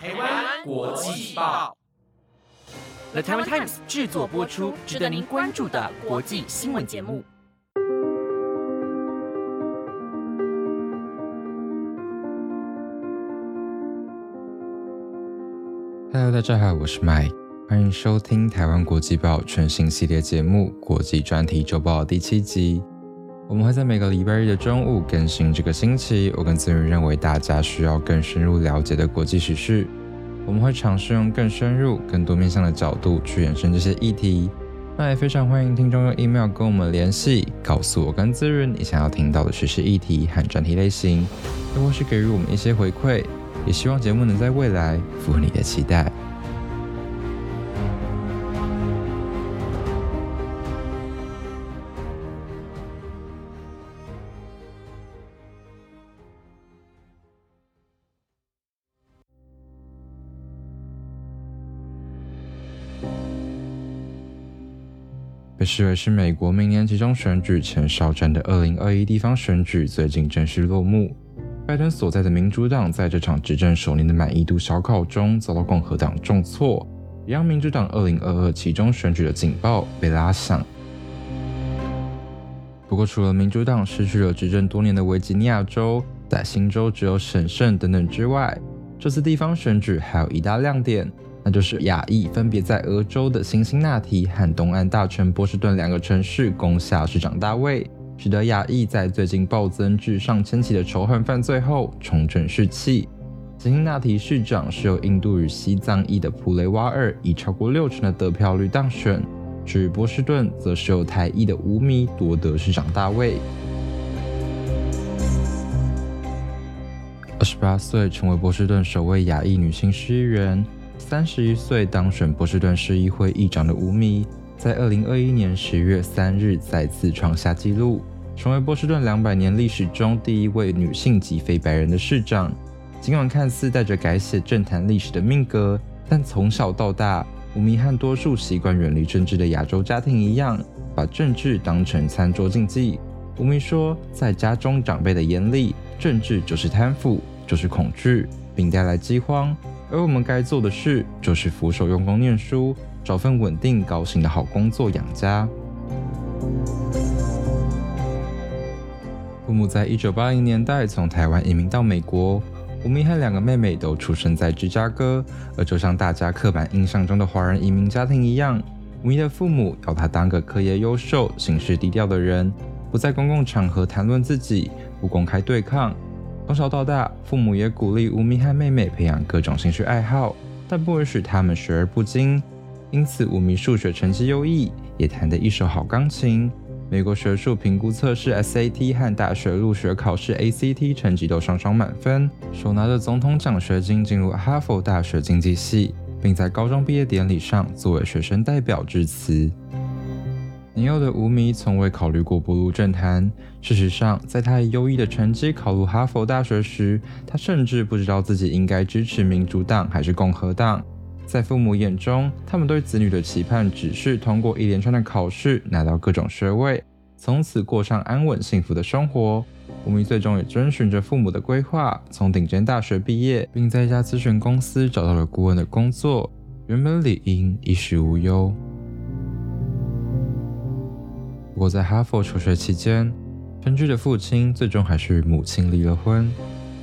台湾国际报，The Taiwan Times 制作播出，值得您关注的国际新闻节目。Hello，大家好，我是 Mike，欢迎收听台湾国际报全新系列节目《国际专题周报》第七集。我们会在每个礼拜日的中午更新这个星期我跟子云认为大家需要更深入了解的国际时事。我们会尝试用更深入、更多面向的角度去延伸这些议题。那也非常欢迎听众用 email 跟我们联系，告诉我跟子云你想要听到的时事议题和专题类型，又或是给予我们一些回馈。也希望节目能在未来符合你的期待。被视为是美国明年集中选举前哨战的二零二一地方选举，最近正式落幕。拜登所在的民主党在这场执政首年的满意度小考中遭到共和党重挫，也让民主党二零二二集中选举的警报被拉响。不过，除了民主党失去了执政多年的维吉尼亚州，在新州只有审慎等等之外，这次地方选举还有一大亮点。那就是亚裔分别在俄州的辛辛那提和东岸大城波士顿两个城市攻下市长大位，使得亚裔在最近暴增至上千起的仇恨犯罪后重振士气。辛辛那提市长是由印度与西藏裔的普雷瓦尔以超过六成的得票率当选，至于波士顿则是由台裔的吴米夺得市长大位。二十八岁成为波士顿首位亚裔女性市议员。三十一岁当选波士顿市议会议长的吴米，在二零二一年十月三日再次创下纪录，成为波士顿两百年历史中第一位女性及非白人的市长。尽管看似带着改写政坛历史的命格，但从小到大，吴米和多数习惯远离政治的亚洲家庭一样，把政治当成餐桌禁忌。吴米说，在家中长辈的眼里，政治就是贪腐，就是恐惧，并带来饥荒。而我们该做的事，就是俯首用功念书，找份稳定、高薪的好工作养家。父母在一九八零年代从台湾移民到美国，吴明和两个妹妹都出生在芝加哥。而就像大家刻板印象中的华人移民家庭一样，吴明的父母要他当个课业优秀、行事低调的人，不在公共场合谈论自己，不公开对抗。从小到大，父母也鼓励吴明和妹妹培养各种兴趣爱好，但不允许他们学而不精。因此，吴明数学成绩优异，也弹得一手好钢琴。美国学术评估测试 SAT 和大学入学考试 ACT 成绩都双双满分，手拿着总统奖学金进入哈佛大学经济系，并在高中毕业典礼上作为学生代表致辞。年幼的吴迷从未考虑过步入政坛。事实上，在他以优异的成绩考入哈佛大学时，他甚至不知道自己应该支持民主党还是共和党。在父母眼中，他们对子女的期盼只是通过一连串的考试，拿到各种学位，从此过上安稳幸福的生活。吴迷最终也遵循着父母的规划，从顶尖大学毕业，并在一家咨询公司找到了顾问的工作，原本理应衣食无忧。不过，在哈佛求学期间，分居的父亲最终还是与母亲离了婚。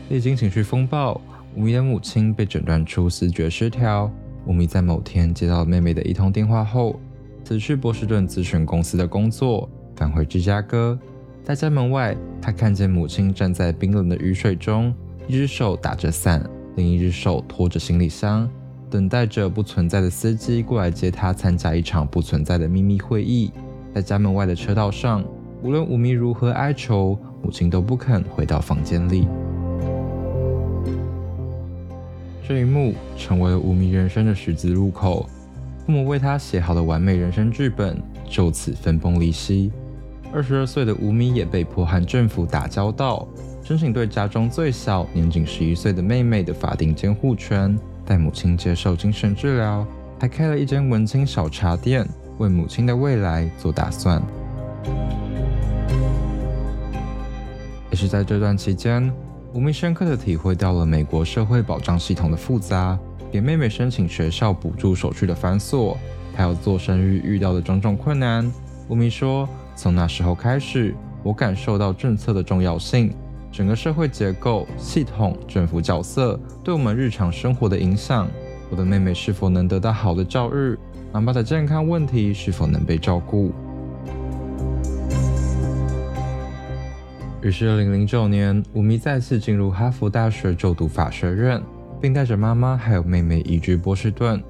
历经情绪风暴，吴米的母亲被诊断出思觉失调。吴米在某天接到妹妹的一通电话后，辞去波士顿咨询公司的工作，返回芝加哥。在家门外，他看见母亲站在冰冷的雨水中，一只手打着伞，另一只手拖着行李箱，等待着不存在的司机过来接他参加一场不存在的秘密会议。在家门外的车道上，无论五迷如何哀求，母亲都不肯回到房间里。这一幕成为了五迷人生的十字路口，父母为他写好的完美人生剧本就此分崩离析。二十二岁的吴迷也被迫和政府打交道，申请对家中最小、年仅十一岁的妹妹的法定监护权，带母亲接受精神治疗，还开了一间文青小茶店。为母亲的未来做打算，也是在这段期间，吴明深刻的体会到了美国社会保障系统的复杂，给妹妹申请学校补助手续的繁琐，还有做生育遇到的种种困难。吴明说：“从那时候开始，我感受到政策的重要性，整个社会结构、系统、政府角色对我们日常生活的影响。我的妹妹是否能得到好的教育？妈妈的健康问题是否能被照顾？”于是，二零零九年，吴咪再次进入哈佛大学就读法学院，并带着妈妈还有妹妹移居波士顿。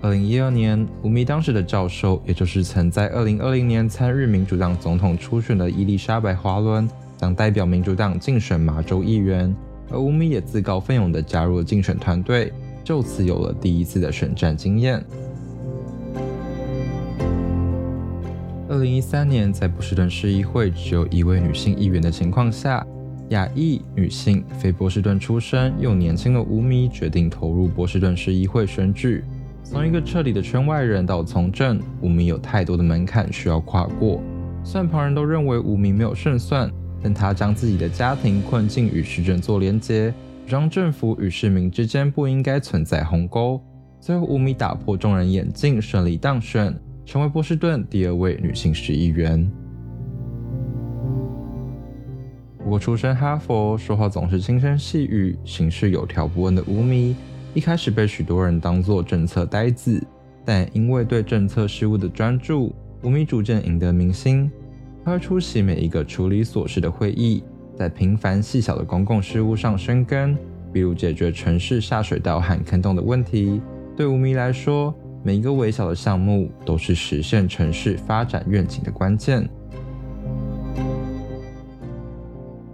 二零一二年，吴咪当时的教授，也就是曾在二零二零年参与民主党总统初选的伊丽莎白·华伦，将代表民主党竞选麻州议员，而吴咪也自告奋勇地加入了竞选团队，就此有了第一次的选战经验。二零一三年，在波士顿市议会只有一位女性议员的情况下，亚裔女性、非波士顿出身又年轻的吴米决定投入波士顿市议会选举。从一个彻底的圈外人到从政，吴米有太多的门槛需要跨过。虽然旁人都认为吴米没有胜算，但她将自己的家庭困境与市政做连接，让政府与市民之间不应该存在鸿沟。最后，吴米打破众人眼镜，顺利当选。成为波士顿第二位女性市议员。不过，出身哈佛、说话总是轻声细语、行事有条不紊的吴咪，一开始被许多人当作政策呆子，但因为对政策事务的专注，吴咪逐渐赢得民心。她会出席每一个处理琐事的会议，在平凡细小的公共事务上生根，比如解决城市下水道和坑洞的问题。对吴咪来说，每一个微小的项目都是实现城市发展愿景的关键。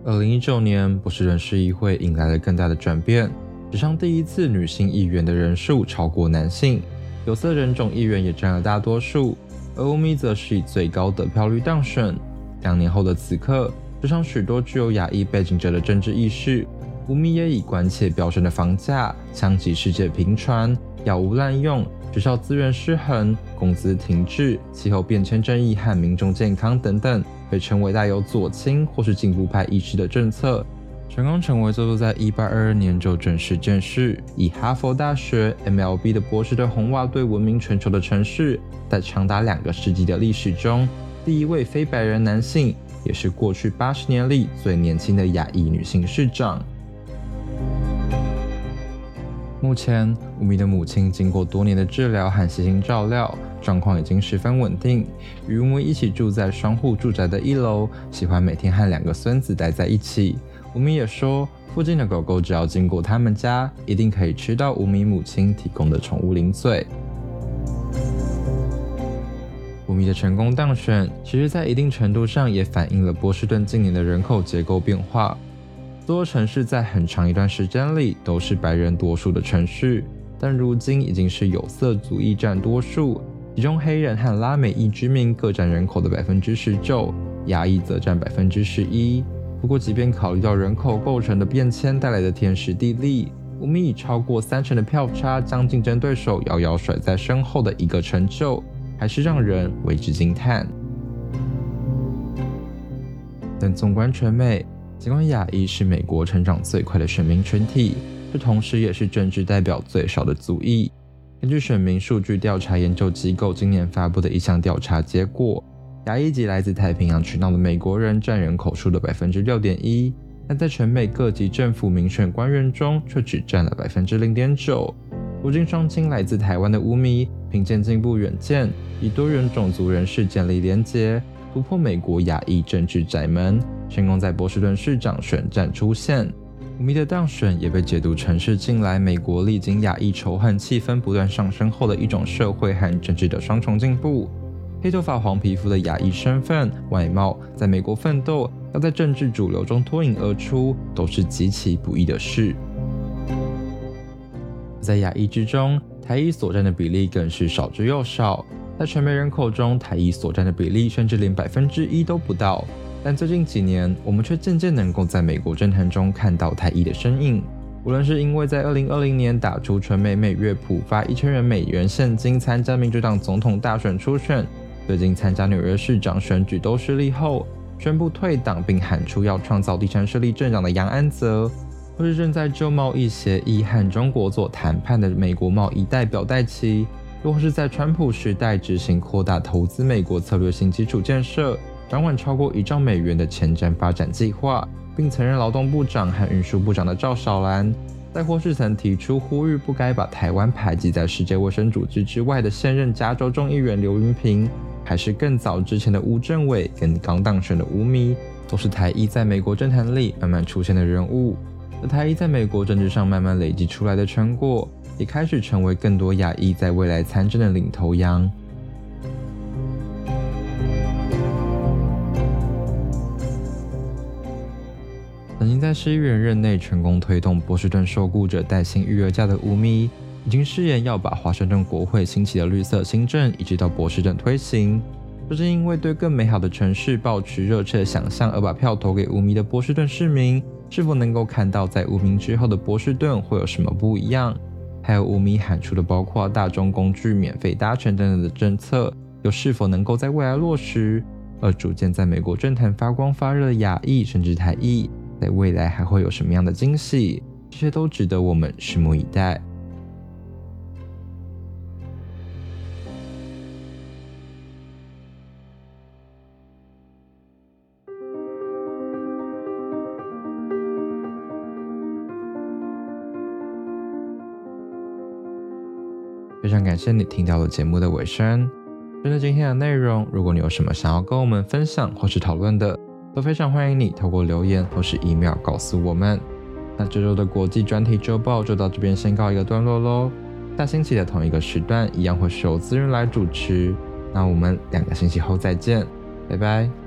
二零一九年，波士顿市议会迎来了更大的转变，史上第一次女性议员的人数超过男性，有色人种议员也占了大多数，而乌米则是以最高得票率当选。两年后的此刻，史上许多具有亚裔背景者的政治意识，乌米也以关切飙升的房价、枪击世界频传、药物滥用。学校资源失衡、工资停滞、气候变迁争议和民众健康等等，被称为带有左倾或是进步派意识的政策，成功成为坐落在1822年就正式建市，以哈佛大学 MLB 的博士的红袜队闻名全球的城市，在长达两个世纪的历史中，第一位非白人男性，也是过去八十年里最年轻的亚裔女性市长。目前，吴米的母亲经过多年的治疗和细心照料，状况已经十分稳定。与吴咪一起住在双户住宅的一楼，喜欢每天和两个孙子待在一起。吴米也说，附近的狗狗只要经过他们家，一定可以吃到吴米母亲提供的宠物零嘴。吴米的成功当选，其实在一定程度上也反映了波士顿近年的人口结构变化。多城市在很长一段时间里都是白人多数的城市，但如今已经是有色族裔占多数，其中黑人和拉美裔居民各占人口的百分之十九，亚裔则占百分之十一。不过，即便考虑到人口构成的变迁带来的天时地利，我们以超过三成的票差将竞争对手遥遥甩在身后的一个成就，还是让人为之惊叹。但纵观全美。尽管亚裔是美国成长最快的选民群体，这同时也是政治代表最少的族裔。根据选民数据调查研究机构今年发布的一项调查结果，亚裔及来自太平洋群岛的美国人占人口数的百分之六点一，但在全美各级政府民选官员中却只占了百分之零点九。如今，双亲来自台湾的乌米凭借进步远见，以多元种族人士建立连结。突破美国亚裔政治窄门，成功在波士顿市长选战出现。吴咪的当选也被解读成是近来美国历经亚裔仇恨气氛不断上升后的一种社会和政治的双重进步。黑头发、黄皮肤的亚裔身份、外貌，在美国奋斗，要在政治主流中脱颖而出，都是极其不易的事。在亚裔之中，台裔所占的比例更是少之又少。在全美人口中，台裔所占的比例甚至连百分之一都不到。但最近几年，我们却渐渐能够在美国政坛中看到台裔的身影。无论是因为在2020年打出纯美每月普发一千元美元现金参加民主党总统大选初选，最近参加纽约市长选举都失利后宣布退党并喊出要创造地产势力镇长的杨安泽，或是正在就贸易协议和中国做谈判的美国贸易代表戴奇，又或是在川普时代执行扩大投资美国策略性基础建设，掌管超过一兆美元的前瞻发展计划，并曾任劳动部长和运输部长的赵少兰，在或是曾提出呼吁不该把台湾排挤在世界卫生组织之外的现任加州众议员刘云平，还是更早之前的吴政伟跟刚当选的吴宓，都是台裔在美国政坛里慢慢出现的人物。而台裔在美国政治上慢慢累积出来的成果，也开始成为更多亚裔在未来参政的领头羊。市议员任内成功推动波士顿受雇者带薪育儿假的吴咪，已经誓言要把华盛顿国会兴起的绿色新政一直到波士顿推行。就是因为对更美好的城市抱持热切的想象，而把票投给吴宓的波士顿市民。是否能够看到在无名之后的波士顿会有什么不一样？还有无名喊出的包括大众工具免费搭乘等等的政策，又是否能够在未来落实？而逐渐在美国政坛发光发热的亚裔甚至台裔，在未来还会有什么样的惊喜？这些都值得我们拭目以待。非常感谢你听到了节目的尾声。针对今天的内容，如果你有什么想要跟我们分享或是讨论的，都非常欢迎你透过留言或是 email 告诉我们。那这周的国际专题周报就到这边先告一个段落喽。下星期的同一个时段，一样会是由资源来主持。那我们两个星期后再见，拜拜。